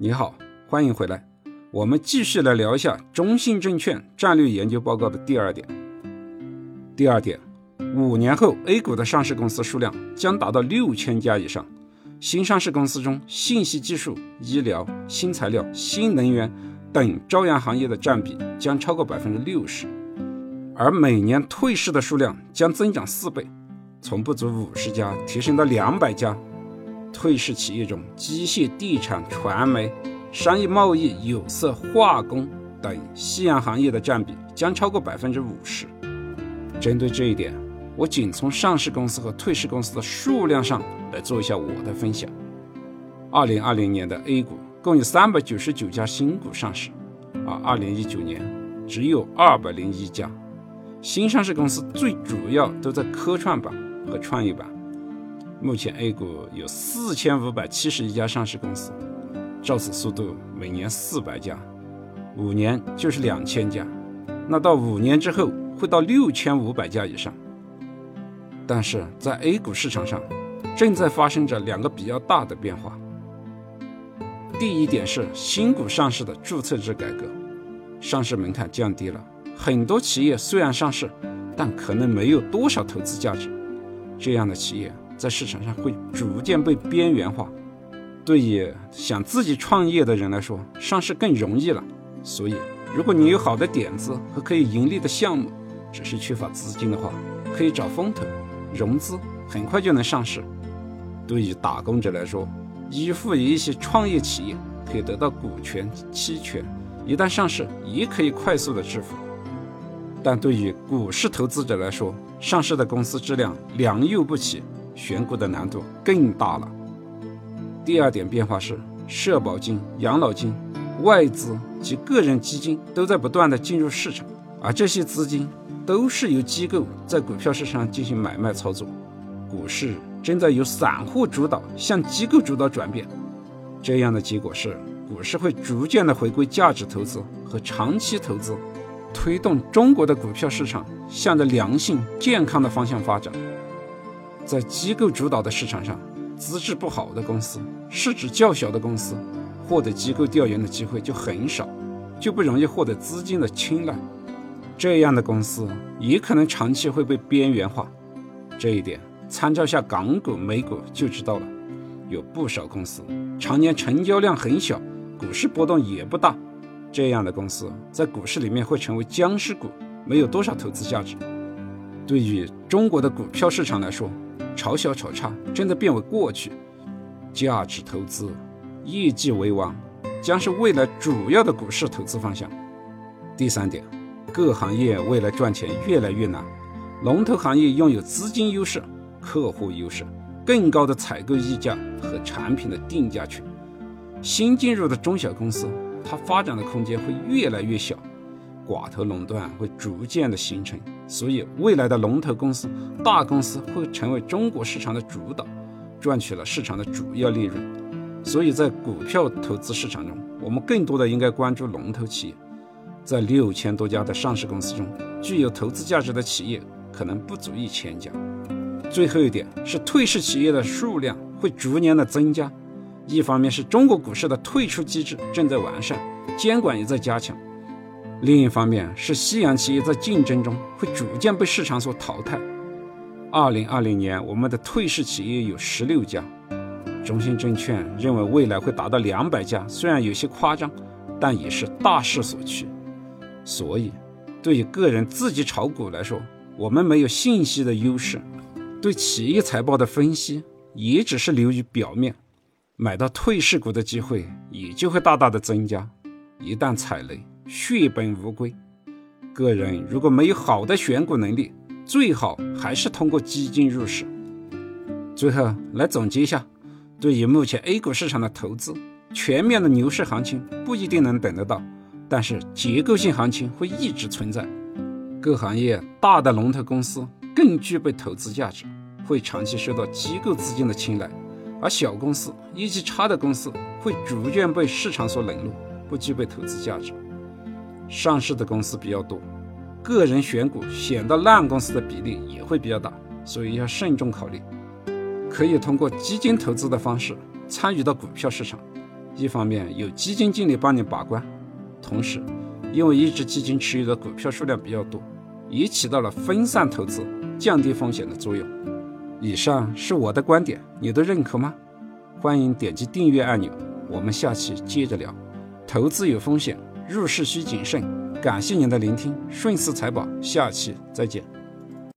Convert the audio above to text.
你好，欢迎回来。我们继续来聊一下中信证券战略研究报告的第二点。第二点，五年后 A 股的上市公司数量将达到六千家以上。新上市公司中，信息技术、医疗、新材料、新能源等朝阳行业的占比将超过百分之六十，而每年退市的数量将增长四倍，从不足五十家提升到两百家。退市企业中，机械、地产、传媒。商业贸易、有色、化工等夕阳行业的占比将超过百分之五十。针对这一点，我仅从上市公司和退市公司的数量上来做一下我的分享。二零二零年的 A 股共有三百九十九家新股上市，而二零一九年只有二百零一家。新上市公司最主要都在科创板和创业板。目前 A 股有四千五百七十一家上市公司。照此速度，每年四百家，五年就是两千家，那到五年之后会到六千五百家以上。但是在 A 股市场上，正在发生着两个比较大的变化。第一点是新股上市的注册制改革，上市门槛降低了，很多企业虽然上市，但可能没有多少投资价值，这样的企业在市场上会逐渐被边缘化。对于想自己创业的人来说，上市更容易了。所以，如果你有好的点子和可以盈利的项目，只是缺乏资金的话，可以找风投融资，很快就能上市。对于打工者来说，依附于一些创业企业，可以得到股权期权，一旦上市也可以快速的致富。但对于股市投资者来说，上市的公司质量良莠不齐，选股的难度更大了。第二点变化是，社保金、养老金、外资及个人基金都在不断的进入市场，而这些资金都是由机构在股票市场进行买卖操作，股市正在由散户主导向机构主导转变。这样的结果是，股市会逐渐的回归价值投资和长期投资，推动中国的股票市场向着良性健康的方向发展。在机构主导的市场上。资质不好的公司，市值较小的公司，获得机构调研的机会就很少，就不容易获得资金的青睐。这样的公司也可能长期会被边缘化。这一点，参照下港股、美股就知道了。有不少公司常年成交量很小，股市波动也不大，这样的公司在股市里面会成为僵尸股，没有多少投资价值。对于中国的股票市场来说，炒小炒差正在变为过去，价值投资、业绩为王将是未来主要的股市投资方向。第三点，各行业未来赚钱越来越难，龙头行业拥有资金优势、客户优势、更高的采购溢价和产品的定价权。新进入的中小公司，它发展的空间会越来越小。寡头垄断会逐渐的形成，所以未来的龙头公司、大公司会成为中国市场的主导，赚取了市场的主要利润。所以在股票投资市场中，我们更多的应该关注龙头企业。在六千多家的上市公司中，具有投资价值的企业可能不足一千家。最后一点是退市企业的数量会逐年的增加，一方面是中国股市的退出机制正在完善，监管也在加强。另一方面是夕阳企业在竞争中会逐渐被市场所淘汰。二零二零年，我们的退市企业有十六家，中信证券认为未来会达到两百家，虽然有些夸张，但也是大势所趋。所以，对于个人自己炒股来说，我们没有信息的优势，对企业财报的分析也只是流于表面，买到退市股的机会也就会大大的增加。一旦踩雷，血本无归。个人如果没有好的选股能力，最好还是通过基金入市。最后来总结一下，对于目前 A 股市场的投资，全面的牛市行情不一定能等得到，但是结构性行情会一直存在。各行业大的龙头公司更具备投资价值，会长期受到机构资金的青睐，而小公司、业绩差的公司会逐渐被市场所冷落，不具备投资价值。上市的公司比较多，个人选股选到烂公司的比例也会比较大，所以要慎重考虑。可以通过基金投资的方式参与到股票市场，一方面有基金经理帮你把关，同时因为一只基金持有的股票数量比较多，也起到了分散投资、降低风险的作用。以上是我的观点，你都认可吗？欢迎点击订阅按钮，我们下期接着聊。投资有风险，入市需谨慎。感谢您的聆听，顺思财宝，下期再见。